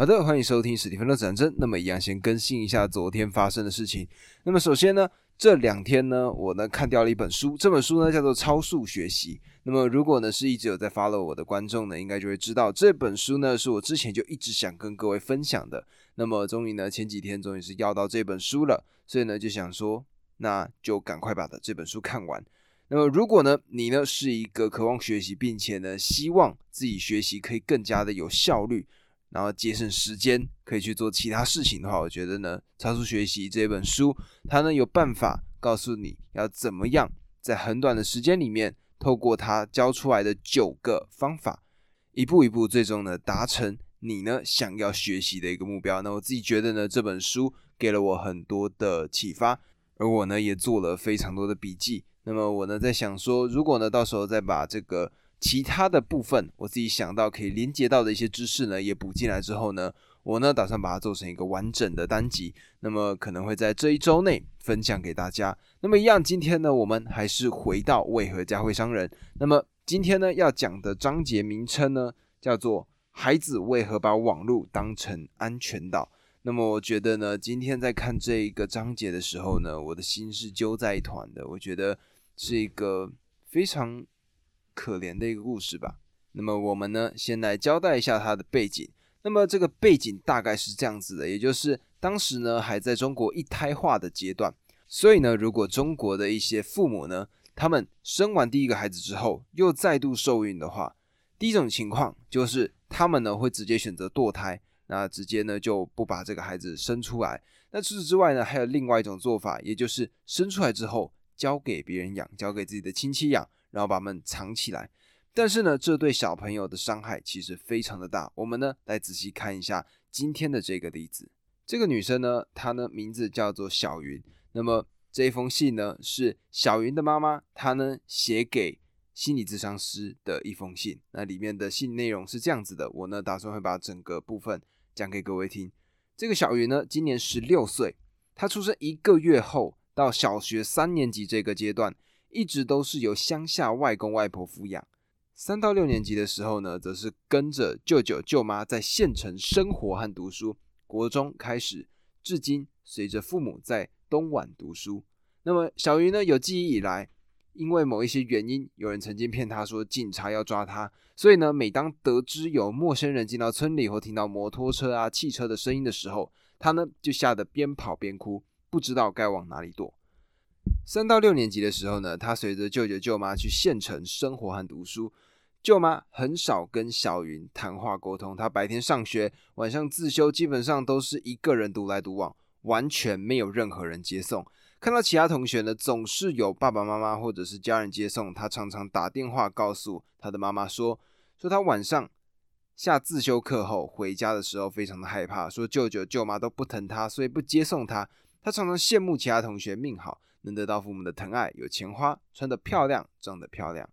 好的，欢迎收听史蒂芬的战争。那么一样，先更新一下昨天发生的事情。那么首先呢，这两天呢，我呢看掉了一本书，这本书呢叫做《超速学习》。那么如果呢是一直有在 follow 我的观众呢，应该就会知道这本书呢是我之前就一直想跟各位分享的。那么终于呢前几天终于是要到这本书了，所以呢就想说，那就赶快把的这本书看完。那么如果呢你呢是一个渴望学习，并且呢希望自己学习可以更加的有效率。然后节省时间，可以去做其他事情的话，我觉得呢，《超速学习》这本书，它呢有办法告诉你要怎么样在很短的时间里面，透过它教出来的九个方法，一步一步，最终呢达成你呢想要学习的一个目标。那我自己觉得呢，这本书给了我很多的启发，而我呢也做了非常多的笔记。那么我呢在想说，如果呢到时候再把这个。其他的部分，我自己想到可以连接到的一些知识呢，也补进来之后呢，我呢打算把它做成一个完整的单集，那么可能会在这一周内分享给大家。那么一样，今天呢，我们还是回到为何家会伤人。那么今天呢，要讲的章节名称呢，叫做“孩子为何把网络当成安全岛”。那么我觉得呢，今天在看这一个章节的时候呢，我的心是揪在一团的。我觉得是一个非常。可怜的一个故事吧。那么我们呢，先来交代一下它的背景。那么这个背景大概是这样子的，也就是当时呢还在中国一胎化的阶段。所以呢，如果中国的一些父母呢，他们生完第一个孩子之后又再度受孕的话，第一种情况就是他们呢会直接选择堕胎，那直接呢就不把这个孩子生出来。那除此之外呢，还有另外一种做法，也就是生出来之后交给别人养，交给自己的亲戚养。然后把它们藏起来，但是呢，这对小朋友的伤害其实非常的大。我们呢来仔细看一下今天的这个例子。这个女生呢，她呢名字叫做小云。那么这一封信呢，是小云的妈妈她呢写给心理咨商师的一封信。那里面的信内容是这样子的，我呢打算会把整个部分讲给各位听。这个小云呢，今年十六岁，她出生一个月后到小学三年级这个阶段。一直都是由乡下外公外婆抚养，三到六年级的时候呢，则是跟着舅舅舅妈在县城生活和读书。国中开始，至今随着父母在东莞读书。那么小鱼呢，有记忆以来，因为某一些原因，有人曾经骗他说警察要抓他，所以呢，每当得知有陌生人进到村里或听到摩托车啊、汽车的声音的时候，他呢就吓得边跑边哭，不知道该往哪里躲。三到六年级的时候呢，他随着舅舅舅妈去县城生活和读书。舅妈很少跟小云谈话沟通，他白天上学，晚上自修，基本上都是一个人独来独往，完全没有任何人接送。看到其他同学呢，总是有爸爸妈妈或者是家人接送，他常常打电话告诉他的妈妈说，说他晚上下自修课后回家的时候非常的害怕，说舅舅舅妈都不疼他，所以不接送他。他常常羡慕其他同学命好。能得到父母的疼爱，有钱花，穿得漂亮，长得漂亮。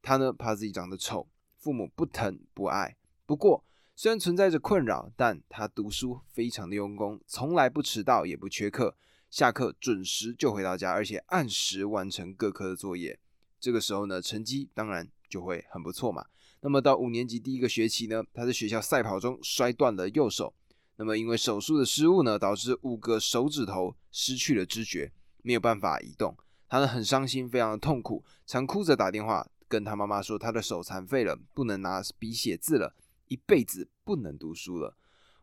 他呢，怕自己长得丑，父母不疼不爱。不过，虽然存在着困扰，但他读书非常的用功，从来不迟到，也不缺课。下课准时就回到家，而且按时完成各科的作业。这个时候呢，成绩当然就会很不错嘛。那么到五年级第一个学期呢，他在学校赛跑中摔断了右手。那么因为手术的失误呢，导致五个手指头失去了知觉。没有办法移动，他呢很伤心，非常的痛苦，常哭着打电话跟他妈妈说，他的手残废了，不能拿笔写字了，一辈子不能读书了。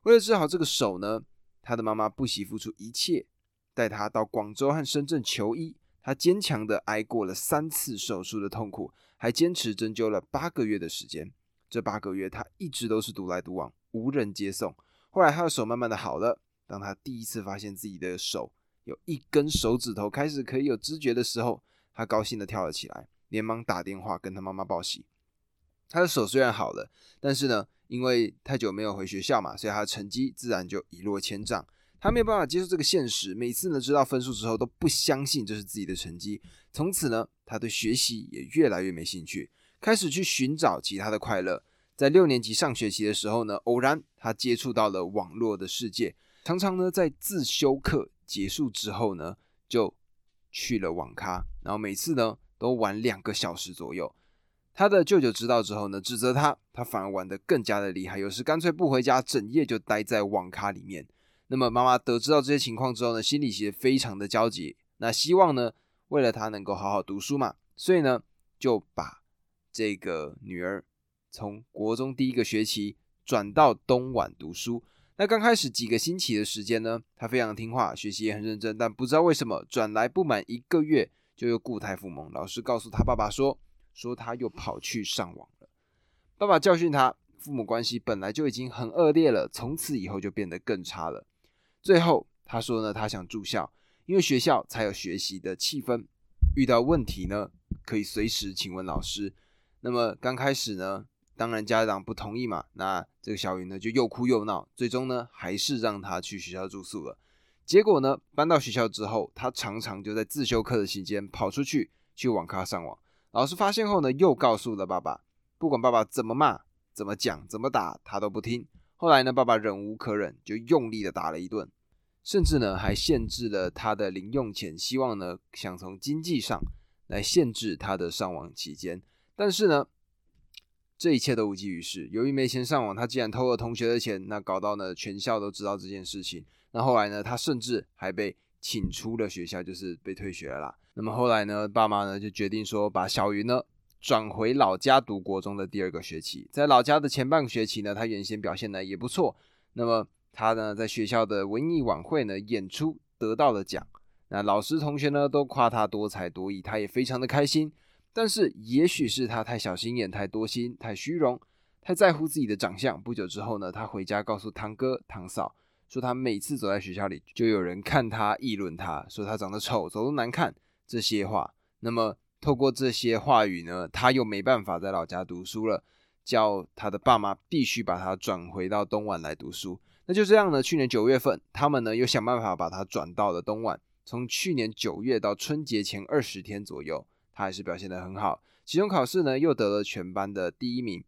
为了治好这个手呢，他的妈妈不惜付出一切，带他到广州和深圳求医。他坚强的挨过了三次手术的痛苦，还坚持针灸了八个月的时间。这八个月他一直都是独来独往，无人接送。后来他的手慢慢的好了，当他第一次发现自己的手。有一根手指头开始可以有知觉的时候，他高兴的跳了起来，连忙打电话跟他妈妈报喜。他的手虽然好了，但是呢，因为太久没有回学校嘛，所以他的成绩自然就一落千丈。他没有办法接受这个现实，每次呢知道分数之后都不相信这是自己的成绩。从此呢，他对学习也越来越没兴趣，开始去寻找其他的快乐。在六年级上学期的时候呢，偶然他接触到了网络的世界，常常呢在自修课。结束之后呢，就去了网咖，然后每次呢都玩两个小时左右。他的舅舅知道之后呢，指责他，他反而玩得更加的厉害，有时干脆不回家，整夜就待在网咖里面。那么妈妈得知到这些情况之后呢，心里其实非常的焦急。那希望呢，为了他能够好好读书嘛，所以呢，就把这个女儿从国中第一个学期转到东莞读书。那刚开始几个星期的时间呢，他非常听话，学习也很认真。但不知道为什么，转来不满一个月，就又固态复萌。老师告诉他爸爸说，说他又跑去上网了。爸爸教训他，父母关系本来就已经很恶劣了，从此以后就变得更差了。最后他说呢，他想住校，因为学校才有学习的气氛，遇到问题呢可以随时请问老师。那么刚开始呢？当然，家长不同意嘛，那这个小云呢就又哭又闹，最终呢还是让他去学校住宿了。结果呢，搬到学校之后，他常常就在自修课的期间跑出去去网咖上网。老师发现后呢，又告诉了爸爸，不管爸爸怎么骂、怎么讲、怎么打，他都不听。后来呢，爸爸忍无可忍，就用力的打了一顿，甚至呢还限制了他的零用钱，希望呢想从经济上来限制他的上网期间。但是呢。这一切都无济于事。由于没钱上网，他竟然偷了同学的钱，那搞到呢全校都知道这件事情。那后来呢，他甚至还被请出了学校，就是被退学了啦。那么后来呢，爸妈呢就决定说，把小云呢转回老家读国中的第二个学期。在老家的前半个学期呢，他原先表现的也不错。那么他呢在学校的文艺晚会呢演出得到了奖，那老师同学呢都夸他多才多艺，他也非常的开心。但是，也许是他太小心眼、太多心、太虚荣、太在乎自己的长相。不久之后呢，他回家告诉堂哥、堂嫂，说他每次走在学校里，就有人看他、议论他，说他长得丑、走路难看这些话。那么，透过这些话语呢，他又没办法在老家读书了，叫他的爸妈必须把他转回到东莞来读书。那就这样呢，去年九月份，他们呢又想办法把他转到了东莞。从去年九月到春节前二十天左右。他还是表现得很好，期中考试呢又得了全班的第一名，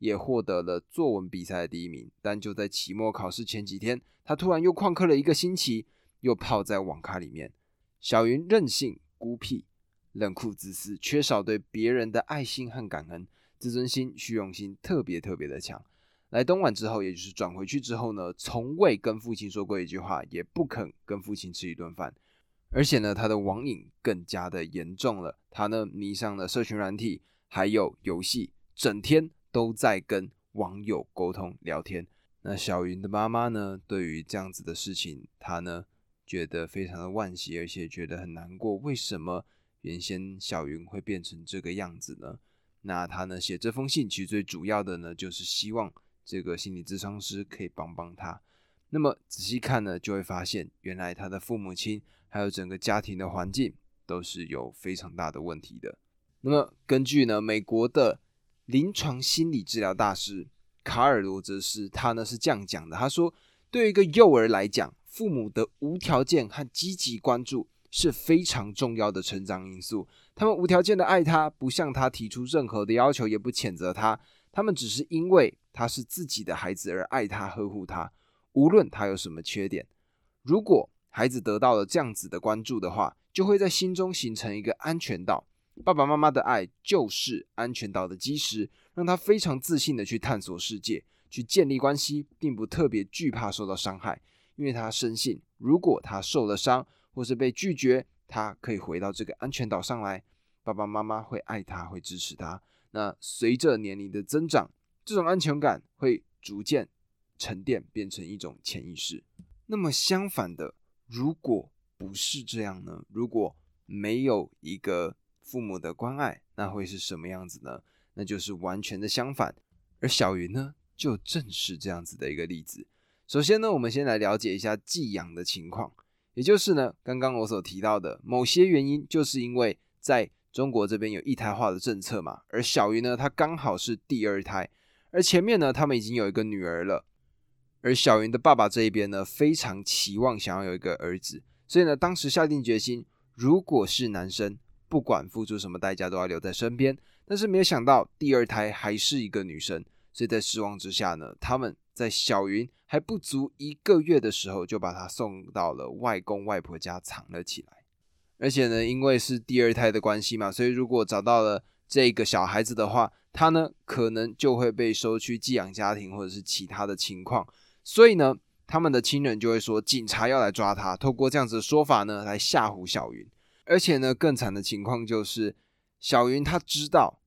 也获得了作文比赛的第一名。但就在期末考试前几天，他突然又旷课了一个星期，又泡在网咖里面。小云任性、孤僻、冷酷、自私，缺少对别人的爱心和感恩，自尊心、虚荣心特别特别的强。来东莞之后，也就是转回去之后呢，从未跟父亲说过一句话，也不肯跟父亲吃一顿饭。而且呢，他的网瘾更加的严重了。他呢迷上了社群软体，还有游戏，整天都在跟网友沟通聊天。那小云的妈妈呢，对于这样子的事情，她呢觉得非常的惋惜，而且觉得很难过。为什么原先小云会变成这个样子呢？那他呢写这封信，其实最主要的呢，就是希望这个心理咨商师可以帮帮他。那么仔细看呢，就会发现，原来他的父母亲。还有整个家庭的环境都是有非常大的问题的。那么，根据呢美国的临床心理治疗大师卡尔罗泽斯，他呢是这样讲的：他说，对于一个幼儿来讲，父母的无条件和积极关注是非常重要的成长因素。他们无条件的爱他，不向他提出任何的要求，也不谴责他，他们只是因为他是自己的孩子而爱他、呵护他，无论他有什么缺点。如果孩子得到了这样子的关注的话，就会在心中形成一个安全岛。爸爸妈妈的爱就是安全岛的基石，让他非常自信的去探索世界，去建立关系，并不特别惧怕受到伤害，因为他深信，如果他受了伤或是被拒绝，他可以回到这个安全岛上来，爸爸妈妈会爱他，会支持他。那随着年龄的增长，这种安全感会逐渐沉淀，变成一种潜意识。那么相反的。如果不是这样呢？如果没有一个父母的关爱，那会是什么样子呢？那就是完全的相反。而小云呢，就正是这样子的一个例子。首先呢，我们先来了解一下寄养的情况，也就是呢，刚刚我所提到的某些原因，就是因为在中国这边有一胎化的政策嘛。而小云呢，她刚好是第二胎，而前面呢，他们已经有一个女儿了。而小云的爸爸这一边呢，非常期望想要有一个儿子，所以呢，当时下定决心，如果是男生，不管付出什么代价都要留在身边。但是没有想到第二胎还是一个女生，所以在失望之下呢，他们在小云还不足一个月的时候，就把她送到了外公外婆家藏了起来。而且呢，因为是第二胎的关系嘛，所以如果找到了这个小孩子的话，他呢可能就会被收去寄养家庭或者是其他的情况，所以呢，他们的亲人就会说警察要来抓他，透过这样子的说法呢来吓唬小云。而且呢，更惨的情况就是小云他知道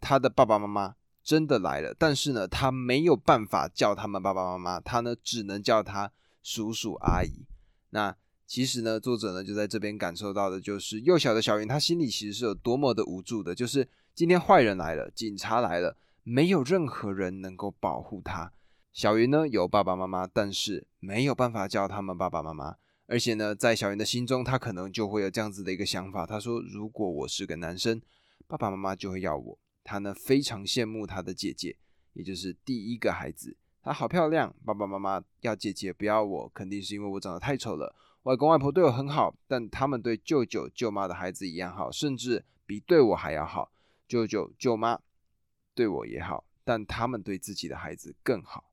他的爸爸妈妈真的来了，但是呢，他没有办法叫他们爸爸妈妈，他呢只能叫他叔叔阿姨。那其实呢，作者呢就在这边感受到的，就是幼小的小云，他心里其实是有多么的无助的。就是今天坏人来了，警察来了，没有任何人能够保护他。小云呢有爸爸妈妈，但是没有办法叫他们爸爸妈妈。而且呢，在小云的心中，他可能就会有这样子的一个想法：他说，如果我是个男生，爸爸妈妈就会要我。他呢非常羡慕他的姐姐，也就是第一个孩子，她好漂亮，爸爸妈妈要姐姐不要我，肯定是因为我长得太丑了。外公外婆对我很好，但他们对舅舅舅妈的孩子一样好，甚至比对我还要好。舅舅舅妈对我也好，但他们对自己的孩子更好。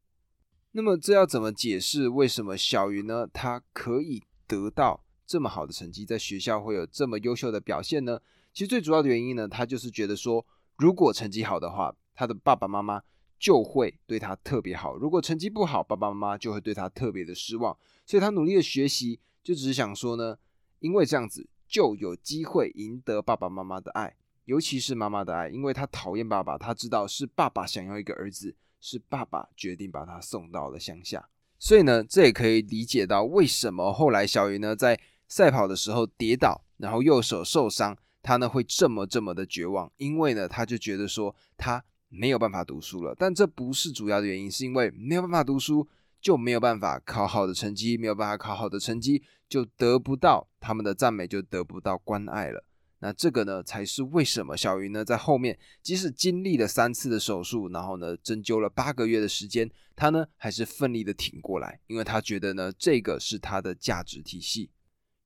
那么这要怎么解释？为什么小云呢？他可以得到这么好的成绩，在学校会有这么优秀的表现呢？其实最主要的原因呢，他就是觉得说，如果成绩好的话，他的爸爸妈妈就会对他特别好；如果成绩不好，爸爸妈妈就会对他特别的失望。所以他努力的学习。就只是想说呢，因为这样子就有机会赢得爸爸妈妈的爱，尤其是妈妈的爱，因为他讨厌爸爸，他知道是爸爸想要一个儿子，是爸爸决定把他送到了乡下，所以呢，这也可以理解到为什么后来小鱼呢在赛跑的时候跌倒，然后右手受伤，他呢会这么这么的绝望，因为呢他就觉得说他没有办法读书了，但这不是主要的原因，是因为没有办法读书。就没有办法考好的成绩，没有办法考好的成绩，就得不到他们的赞美，就得不到关爱了。那这个呢，才是为什么小云呢，在后面即使经历了三次的手术，然后呢，针灸了八个月的时间，他呢还是奋力的挺过来，因为他觉得呢，这个是他的价值体系。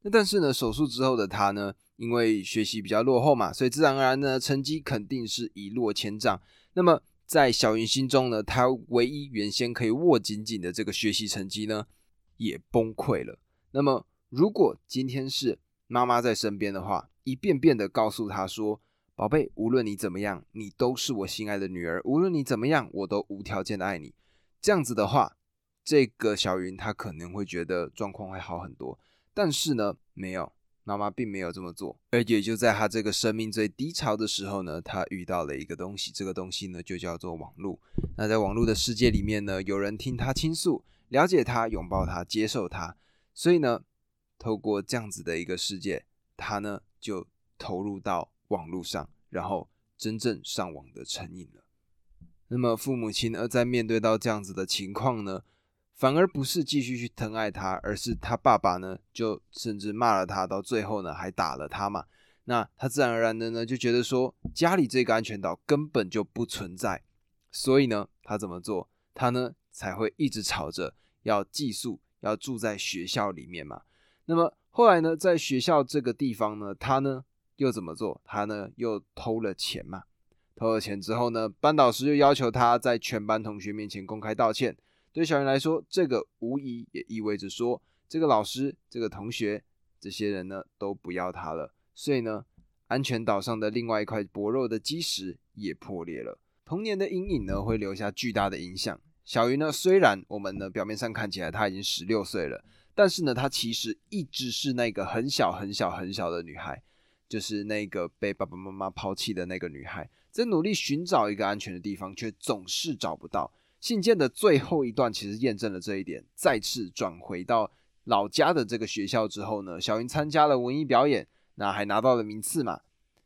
那但是呢，手术之后的他呢，因为学习比较落后嘛，所以自然而然呢，成绩肯定是一落千丈。那么在小云心中呢，他唯一原先可以握紧紧的这个学习成绩呢，也崩溃了。那么，如果今天是妈妈在身边的话，一遍遍的告诉他说：“宝贝，无论你怎么样，你都是我心爱的女儿。无论你怎么样，我都无条件的爱你。”这样子的话，这个小云她可能会觉得状况会好很多。但是呢，没有。妈妈并没有这么做，而也就在她这个生命最低潮的时候呢，她遇到了一个东西，这个东西呢就叫做网络。那在网络的世界里面呢，有人听她倾诉，了解她，拥抱她，接受她，所以呢，透过这样子的一个世界，她呢就投入到网络上，然后真正上网的成瘾了。那么父母亲而在面对到这样子的情况呢？反而不是继续去疼爱他，而是他爸爸呢，就甚至骂了他，到最后呢还打了他嘛。那他自然而然的呢就觉得说，家里这个安全岛根本就不存在，所以呢他怎么做？他呢才会一直吵着要寄宿，要住在学校里面嘛。那么后来呢，在学校这个地方呢，他呢又怎么做？他呢又偷了钱嘛。偷了钱之后呢，班导师又要求他在全班同学面前公开道歉。对小云来说，这个无疑也意味着说，这个老师、这个同学、这些人呢，都不要他了。所以呢，安全岛上的另外一块薄弱的基石也破裂了。童年的阴影呢，会留下巨大的影响。小云呢，虽然我们呢表面上看起来她已经十六岁了，但是呢，她其实一直是那个很小很小很小的女孩，就是那个被爸爸妈妈抛弃的那个女孩，在努力寻找一个安全的地方，却总是找不到。信件的最后一段其实验证了这一点。再次转回到老家的这个学校之后呢，小云参加了文艺表演，那还拿到了名次嘛，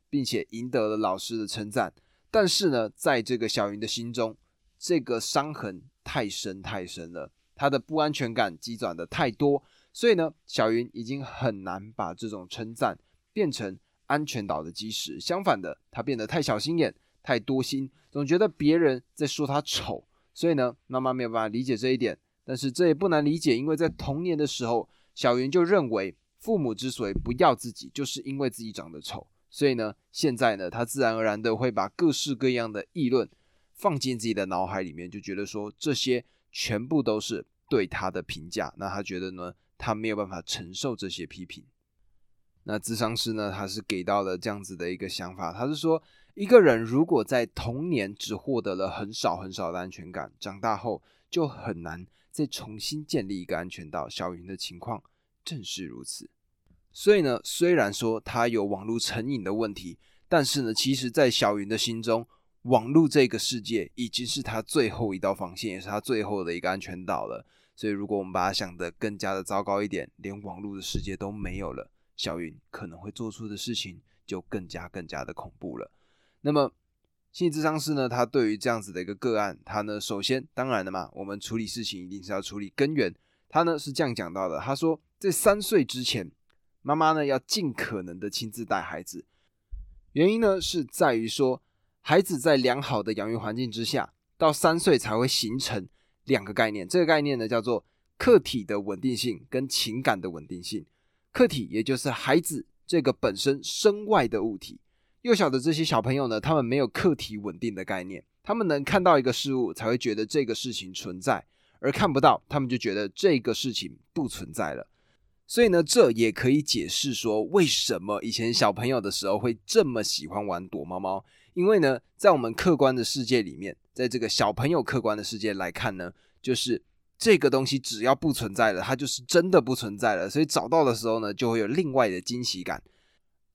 并且赢得了老师的称赞。但是呢，在这个小云的心中，这个伤痕太深太深了，他的不安全感积攒的太多，所以呢，小云已经很难把这种称赞变成安全岛的基石。相反的，他变得太小心眼、太多心，总觉得别人在说他丑。所以呢，妈妈没有办法理解这一点，但是这也不难理解，因为在童年的时候，小云就认为父母之所以不要自己，就是因为自己长得丑。所以呢，现在呢，他自然而然的会把各式各样的议论放进自己的脑海里面，就觉得说这些全部都是对他的评价。那他觉得呢，他没有办法承受这些批评。那智商师呢，他是给到了这样子的一个想法，他是说，一个人如果在童年只获得了很少很少的安全感，长大后就很难再重新建立一个安全岛。小云的情况正是如此。所以呢，虽然说他有网络成瘾的问题，但是呢，其实，在小云的心中，网络这个世界已经是他最后一道防线，也是他最后的一个安全岛了。所以，如果我们把它想得更加的糟糕一点，连网络的世界都没有了，小云可能会做出的事情就更加更加的恐怖了。那么，心理咨商师呢？他对于这样子的一个个案，他呢，首先当然的嘛，我们处理事情一定是要处理根源。他呢是这样讲到的：他说，在三岁之前，妈妈呢要尽可能的亲自带孩子。原因呢是在于说，孩子在良好的养育环境之下，到三岁才会形成两个概念。这个概念呢叫做客体的稳定性跟情感的稳定性。客体也就是孩子这个本身身外的物体。幼小的这些小朋友呢，他们没有客体稳定的概念，他们能看到一个事物才会觉得这个事情存在，而看不到，他们就觉得这个事情不存在了。所以呢，这也可以解释说，为什么以前小朋友的时候会这么喜欢玩躲猫猫。因为呢，在我们客观的世界里面，在这个小朋友客观的世界来看呢，就是这个东西只要不存在了，它就是真的不存在了。所以找到的时候呢，就会有另外的惊喜感。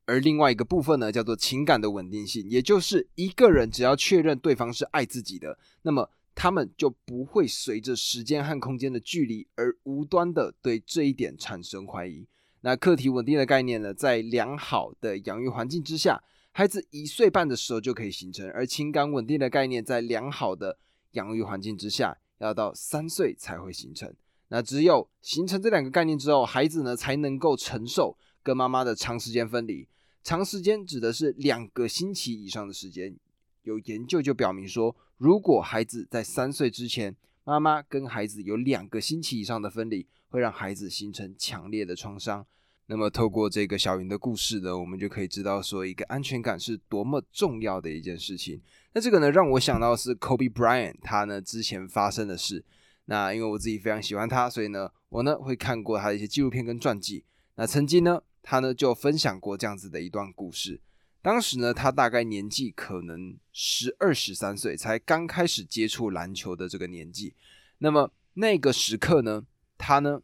而另外一个部分呢，叫做情感的稳定性，也就是一个人只要确认对方是爱自己的，那么他们就不会随着时间和空间的距离而无端的对这一点产生怀疑。那客体稳定的概念呢，在良好的养育环境之下，孩子一岁半的时候就可以形成；而情感稳定的概念，在良好的养育环境之下，要到三岁才会形成。那只有形成这两个概念之后，孩子呢才能够承受跟妈妈的长时间分离。长时间指的是两个星期以上的时间。有研究就表明说，如果孩子在三岁之前，妈妈跟孩子有两个星期以上的分离，会让孩子形成强烈的创伤。那么，透过这个小云的故事呢，我们就可以知道说，一个安全感是多么重要的一件事情。那这个呢，让我想到是 Kobe Bryant 他呢之前发生的事。那因为我自己非常喜欢他，所以呢，我呢会看过他的一些纪录片跟传记。那曾经呢。他呢就分享过这样子的一段故事。当时呢，他大概年纪可能十二十三岁，才刚开始接触篮球的这个年纪。那么那个时刻呢，他呢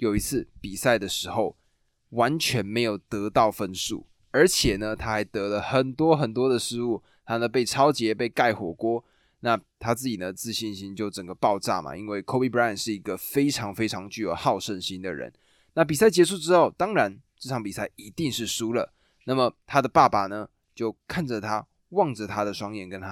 有一次比赛的时候，完全没有得到分数，而且呢，他还得了很多很多的失误。他呢被超节，被盖火锅。那他自己呢自信心就整个爆炸嘛，因为 Kobe Bryant 是一个非常非常具有好胜心的人。那比赛结束之后，当然这场比赛一定是输了。那么他的爸爸呢，就看着他，望着他的双眼，跟他